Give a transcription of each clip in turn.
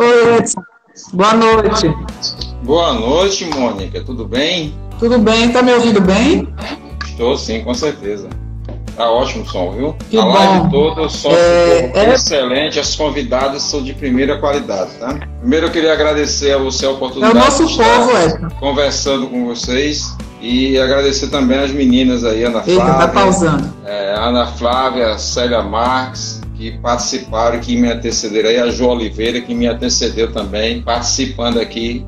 Oi, Edson. Boa noite. Boa noite, Mônica. Tudo bem? Tudo bem? Tá me ouvindo bem? Estou sim, com certeza. Tá ótimo o som, viu? Que a bom. live toda, o som É, ficou é- excelente, as convidadas são de primeira qualidade, tá? Primeiro eu queria agradecer a você a É o oportunidade nosso de estar povo, Edson. conversando com vocês e agradecer também as meninas aí, Ana Eita, tá Flávia, pausando. é, Ana Flávia, Célia Marques, que participaram e que me antecederam, e a Jo Oliveira, que me antecedeu também, participando aqui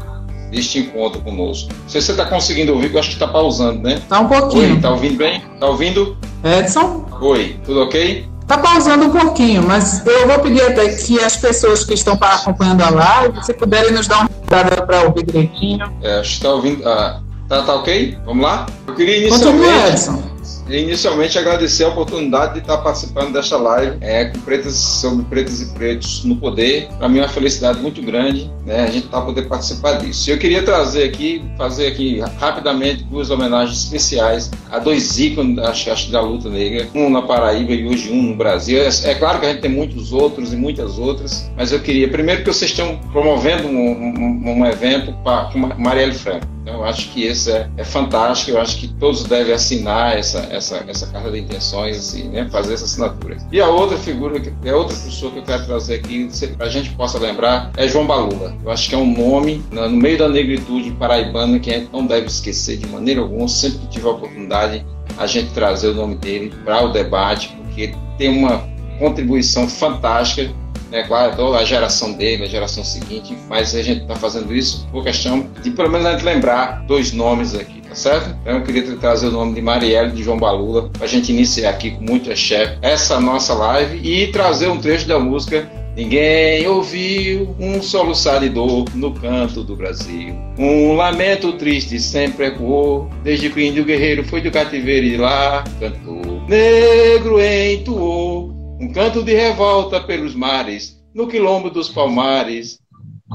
deste encontro conosco. Não sei se você está conseguindo ouvir, eu acho que está pausando, né? Tá um pouquinho. tá ouvindo bem? Tá ouvindo? Edson, Oi, tudo ok? tá pausando um pouquinho, mas eu vou pedir até que as pessoas que estão pa- acompanhando a live, se puderem nos dar uma dada para ouvir direitinho. É, acho que está ouvindo. ah, tá, tá ok? Vamos lá? Eu queria Continua, inicialmente, Edson. Inicialmente agradecer a oportunidade de estar participando desta live é, com pretas, sobre pretas e pretos no poder. Para mim é uma felicidade muito grande né, a gente tá poder participar disso. Eu queria trazer aqui, fazer aqui rapidamente duas homenagens especiais a dois ícones acho, acho, da luta negra, um na Paraíba e hoje um no Brasil. É, é claro que a gente tem muitos outros e muitas outras, mas eu queria, primeiro que vocês estão promovendo um, um, um evento com Marielle Franco. Então, eu acho que esse é, é, fantástico, eu acho que todos devem assinar essa, essa, essa carta de intenções, assim, né, fazer essa assinatura. E a outra figura, que é outra pessoa que eu quero trazer aqui, para a gente possa lembrar, é João Balula. Eu acho que é um nome, no meio da negritude paraibana, que a gente não deve esquecer de maneira alguma, sempre que tiver a oportunidade, a gente trazer o nome dele para o debate, porque tem uma contribuição fantástica né, claro, a geração dele, a geração seguinte, mas a gente está fazendo isso por questão de pelo menos lembrar dois nomes aqui, tá certo? Então eu queria trazer o nome de Marielle de João Balula para a gente iniciar aqui com muito axé essa nossa live e trazer um trecho da música Ninguém ouviu um soluçar de dor no canto do Brasil. Um lamento triste sempre ecoou, desde que o índio guerreiro foi do cativeiro e lá cantou. Negro entoou um canto de revolta pelos mares, no quilombo dos palmares,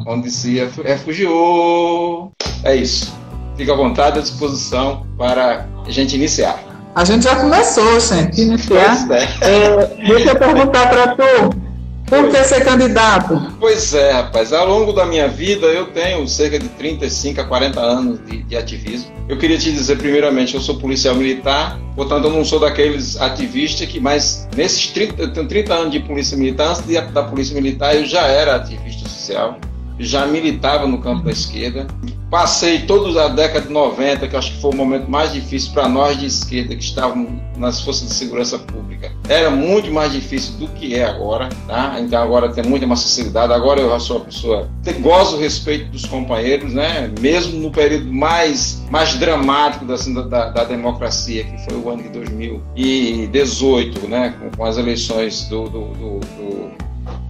onde se refugiou. É isso. Fica à vontade, à disposição para a gente iniciar. A gente já começou, gente, iniciar. Pois é. É, deixa eu perguntar para tu. Por que ser candidato? Pois é, rapaz. Ao longo da minha vida, eu tenho cerca de 35 a 40 anos de, de, ativismo. Eu queria te dizer, primeiramente, eu sou policial militar, portanto, eu não sou daqueles ativistas que, mas nesses 30, eu tenho 30 anos de polícia militar, antes de, da polícia militar, eu já era ativista social, já militava no campo da esquerda. Passei toda a década de 90, que acho que foi o momento mais difícil para nós de esquerda que estavam nas forças de segurança pública. Era muito mais difícil do que é agora, tá? Então agora tem muita mais facilidade. Agora eu já sou uma pessoa que o respeito dos companheiros, né? Mesmo no período mais, mais dramático assim, da, da, da, democracia, que foi o ano de 2018, né? Com, com as eleições do, do, do, do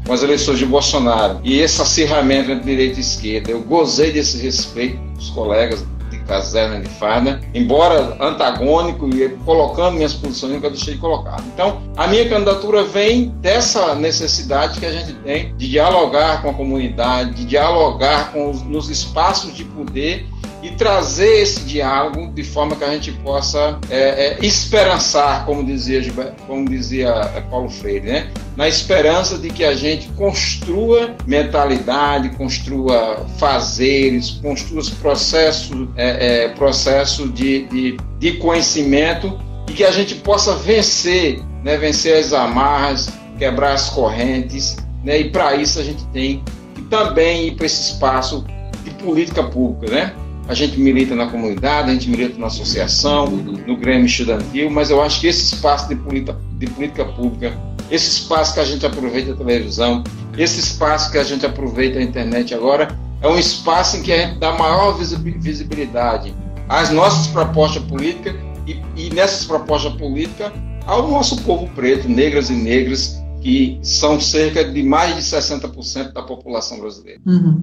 com as eleições de Bolsonaro e esse acirramento entre direita e esquerda, eu gozei desse respeito dos colegas de caserna de farda, embora antagônico e colocando minhas posições, nunca deixei de colocar. Então, a minha candidatura vem dessa necessidade que a gente tem de dialogar com a comunidade, de dialogar com os, nos espaços de poder e trazer esse diálogo de forma que a gente possa é, é, esperançar, como dizia, como dizia Paulo Freire, né? na esperança de que a gente construa mentalidade, construa fazeres, construa processos, é, é, processo de, de, de, conhecimento e que a gente possa vencer, né? vencer as amarras, quebrar as correntes, né? e para isso a gente tem que também ir para esse espaço de política pública, né? A gente milita na comunidade, a gente milita na associação, no Grêmio Estudantil, mas eu acho que esse espaço de política, de política pública, esse espaço que a gente aproveita a televisão, esse espaço que a gente aproveita a internet agora, é um espaço em que a gente dá maior visibilidade às nossas propostas políticas e, e nessas propostas políticas ao nosso povo preto, negras e negras, que são cerca de mais de 60% da população brasileira. Uhum.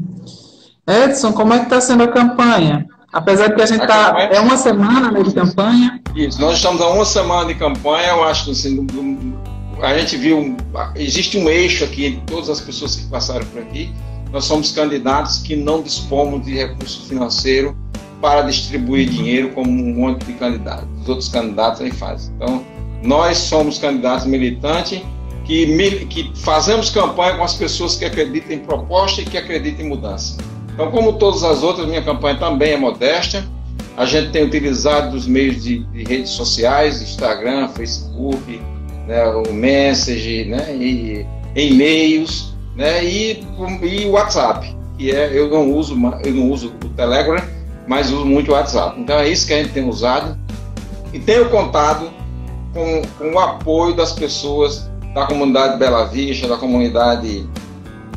Edson, como é que está sendo a campanha? Apesar de que a gente está. Campanha... É uma semana né, de campanha. Isso, nós estamos há uma semana de campanha, eu acho que assim, a gente viu. Existe um eixo aqui entre todas as pessoas que passaram por aqui. Nós somos candidatos que não dispomos de recurso financeiro para distribuir dinheiro como um monte de candidatos. Os outros candidatos aí fazem. Então, nós somos candidatos militantes que, que fazemos campanha com as pessoas que acreditam em proposta e que acreditam em mudança. Então, como todas as outras, minha campanha também é modesta. A gente tem utilizado os meios de, de redes sociais, Instagram, Facebook, né, o Message, né, e e-mails, né, e, e WhatsApp, que é eu não uso eu não uso o Telegram, mas uso muito o WhatsApp. Então é isso que a gente tem usado e tenho contado com, com o apoio das pessoas da comunidade Bela Vista, da comunidade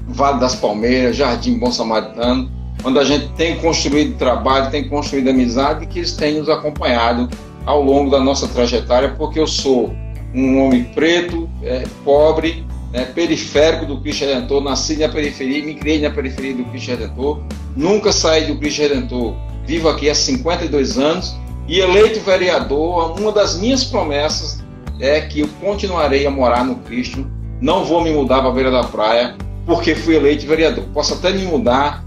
Vale das Palmeiras, Jardim Bom Samaritano, onde a gente tem construído trabalho, tem construído amizade e que eles têm nos acompanhado ao longo da nossa trajetória, porque eu sou um homem preto, é, pobre, é, periférico do Cristo Redentor, nasci na periferia, me criei na periferia do Cristo Redentor, nunca saí do Cristo Redentor, vivo aqui há 52 anos e eleito vereador, uma das minhas promessas é que eu continuarei a morar no Cristo, não vou me mudar para a beira da praia, porque fui eleito vereador. Posso até me mudar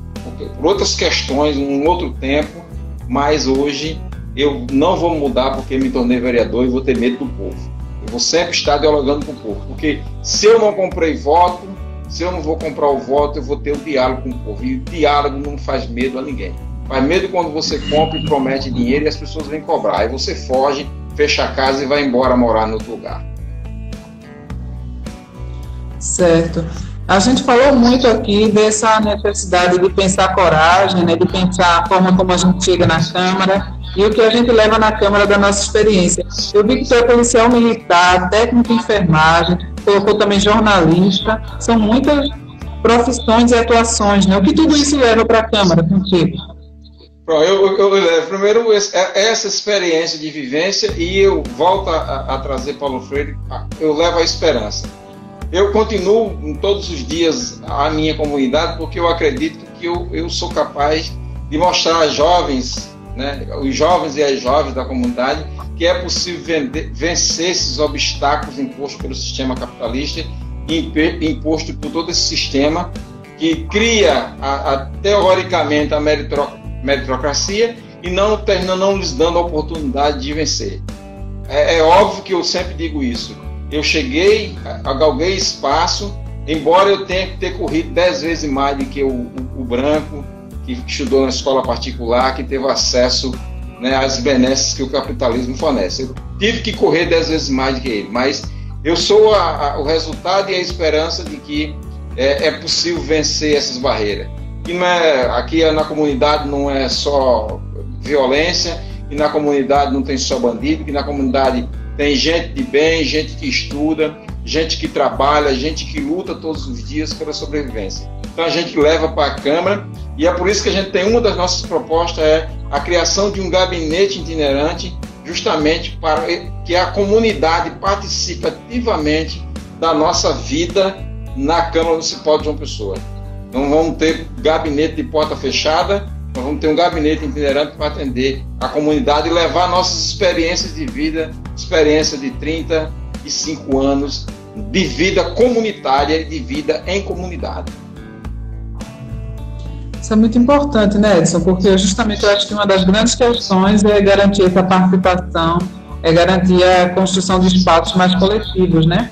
por outras questões, um outro tempo, mas hoje eu não vou mudar porque me tornei vereador e vou ter medo do povo. Eu vou sempre estar dialogando com o povo, porque se eu não comprei voto, se eu não vou comprar o voto, eu vou ter o diálogo com o povo. E o diálogo não faz medo a ninguém. Faz medo quando você compra e promete dinheiro e as pessoas vêm cobrar. Aí você foge, fecha a casa e vai embora morar no outro lugar. Certo. A gente falou muito aqui dessa necessidade de pensar coragem, né, de pensar a forma como a gente chega na Câmara e o que a gente leva na Câmara da nossa experiência. Eu vi que tu é policial militar, técnico de enfermagem, colocou também jornalista, são muitas profissões e atuações, né? O que tudo isso leva para a Câmara contigo? Eu, eu, eu, primeiro é, essa experiência de vivência e eu volto a, a, trazer Paulo Freire, eu levo a esperança. Eu continuo todos os dias a minha comunidade porque eu acredito que eu, eu sou capaz de mostrar aos jovens, né, os jovens e as jovens da comunidade, que é possível vender, vencer esses obstáculos impostos pelo sistema capitalista imposto por todo esse sistema que cria a, a, teoricamente a meritocracia meritocracia e não termina não lhes dando a oportunidade de vencer. É, é óbvio que eu sempre digo isso. Eu cheguei, galguei espaço, embora eu tenha que ter corrido dez vezes mais do que o, o, o branco, que estudou na escola particular, que teve acesso né, às benesses que o capitalismo fornece. Eu tive que correr dez vezes mais do que ele, mas eu sou a, a, o resultado e a esperança de que é, é possível vencer essas barreiras não é, aqui é na comunidade não é só violência, que na comunidade não tem só bandido, que na comunidade tem gente de bem, gente que estuda, gente que trabalha, gente que luta todos os dias pela sobrevivência. Então a gente leva para a Câmara e é por isso que a gente tem uma das nossas propostas é a criação de um gabinete itinerante, justamente para que a comunidade participe ativamente da nossa vida na Câmara Municipal de João Pessoa. Não vamos ter gabinete de porta fechada, nós vamos ter um gabinete itinerante para atender a comunidade e levar nossas experiências de vida, experiência de 35 anos de vida comunitária e de vida em comunidade. Isso é muito importante, né, Edson? Porque justamente eu acho que uma das grandes questões é garantir essa participação, é garantir a construção de espaços mais coletivos, né?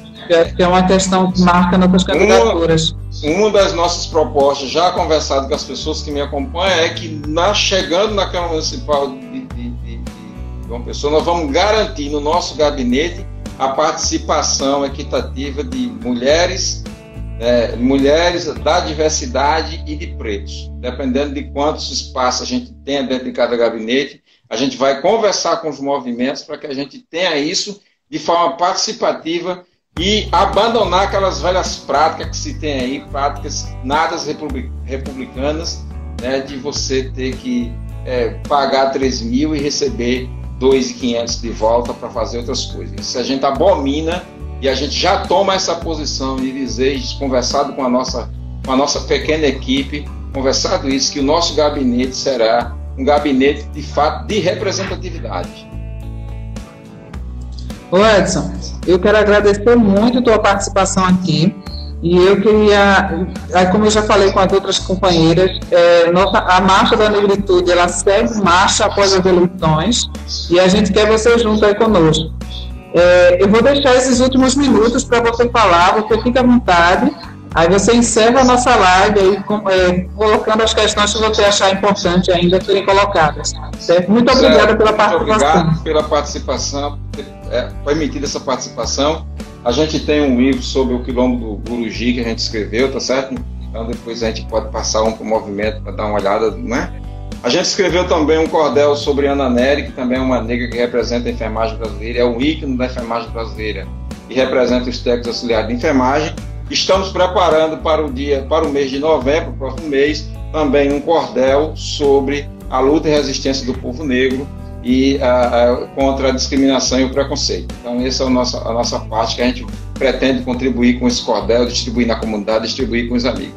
Que é uma questão que marca nossas candidaturas. Uma das nossas propostas, já conversado com as pessoas que me acompanham, é que na, chegando na Câmara Municipal de, de, de, de uma pessoa, nós vamos garantir no nosso gabinete a participação equitativa de mulheres, é, mulheres da diversidade e de pretos. Dependendo de quantos espaços a gente tenha dentro de cada gabinete, a gente vai conversar com os movimentos para que a gente tenha isso de forma participativa e abandonar aquelas velhas práticas que se tem aí, práticas nada republicanas, né, de você ter que é, pagar 3 mil e receber 2.500 de volta para fazer outras coisas. Isso a gente abomina e a gente já toma essa posição de dizer, conversado com a nossa, com a nossa pequena equipe, conversado isso, que o nosso gabinete será um gabinete de fato de representatividade. Ô Edson, eu quero agradecer muito a tua participação aqui. E eu queria, como eu já falei com as outras companheiras, é, nossa, a Marcha da Negritude, ela segue marcha após as eleições e a gente quer você junto aí conosco. É, eu vou deixar esses últimos minutos para você falar, você fica à vontade. Aí você encerra a nossa live aí, com, é, colocando as questões que você achar importante ainda serem colocadas. Certo? Muito obrigada pela participação. Muito obrigado pela participação, é, permitida essa participação. A gente tem um livro sobre o quilombo do Guruji que a gente escreveu, tá certo? Então depois a gente pode passar um para o movimento para dar uma olhada, né? A gente escreveu também um cordel sobre Ana Nery, que também é uma negra que representa a enfermagem brasileira, é um ícone da enfermagem brasileira e representa os técnicos auxiliares de enfermagem. Estamos preparando para o dia, para o mês de novembro, próximo mês, também um cordel sobre a luta e resistência do povo negro e contra a discriminação e o preconceito. Então, essa é a nossa, a nossa parte que a gente pretende contribuir com esse cordel, distribuir na comunidade, distribuir com os amigos.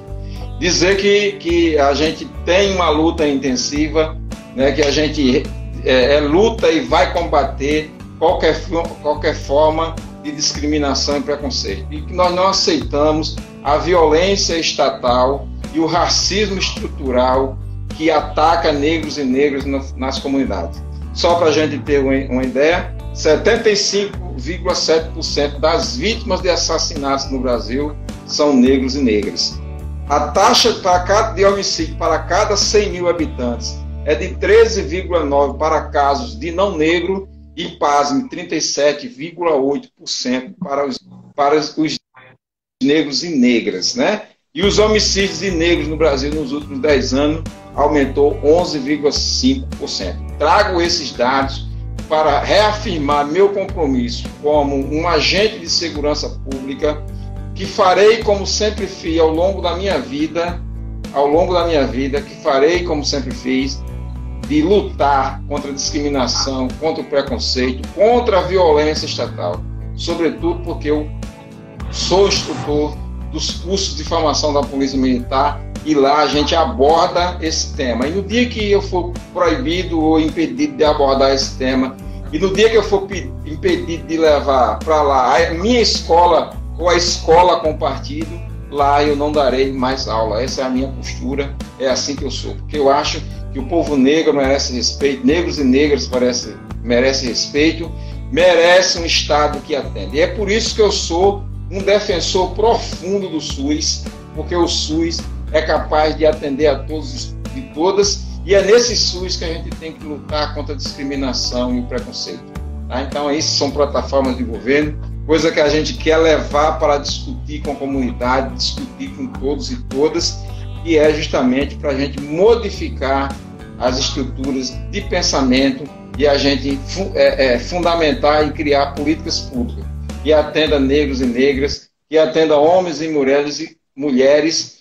Dizer que, que a gente tem uma luta intensiva, né, que a gente é, é, luta e vai combater qualquer, qualquer forma de discriminação e preconceito. E que nós não aceitamos a violência estatal e o racismo estrutural que ataca negros e negras nas comunidades. Só para a gente ter uma ideia, 75,7% das vítimas de assassinatos no Brasil são negros e negras. A taxa de homicídio para cada 100 mil habitantes é de 13,9 para casos de não negro e, pasme, 37,8% para os, para os negros e negras, né? E os homicídios de negros no Brasil nos últimos 10 anos aumentou 11,5%. Trago esses dados para reafirmar meu compromisso como um agente de segurança pública que farei como sempre fiz ao longo da minha vida, ao longo da minha vida, que farei como sempre fiz, de lutar contra a discriminação, contra o preconceito, contra a violência estatal, sobretudo porque eu sou instrutor dos cursos de formação da Polícia Militar e lá a gente aborda esse tema. E no dia que eu for proibido ou impedido de abordar esse tema, e no dia que eu for impedido de levar para lá a minha escola ou a escola com lá eu não darei mais aula. Essa é a minha postura, é assim que eu sou. Porque eu acho que o povo negro merece respeito, negros e negras merecem merece respeito, merece um Estado que atende. E é por isso que eu sou um defensor profundo do SUS, porque o SUS é capaz de atender a todos e todas, e é nesse SUS que a gente tem que lutar contra a discriminação e o preconceito. Tá? Então, isso são plataformas de governo, coisa que a gente quer levar para discutir com a comunidade, discutir com todos e todas, e é justamente para a gente modificar as estruturas de pensamento e a gente é, é, fundamentar e criar políticas públicas que atenda negros e negras, que atenda homens e mulheres, e mulheres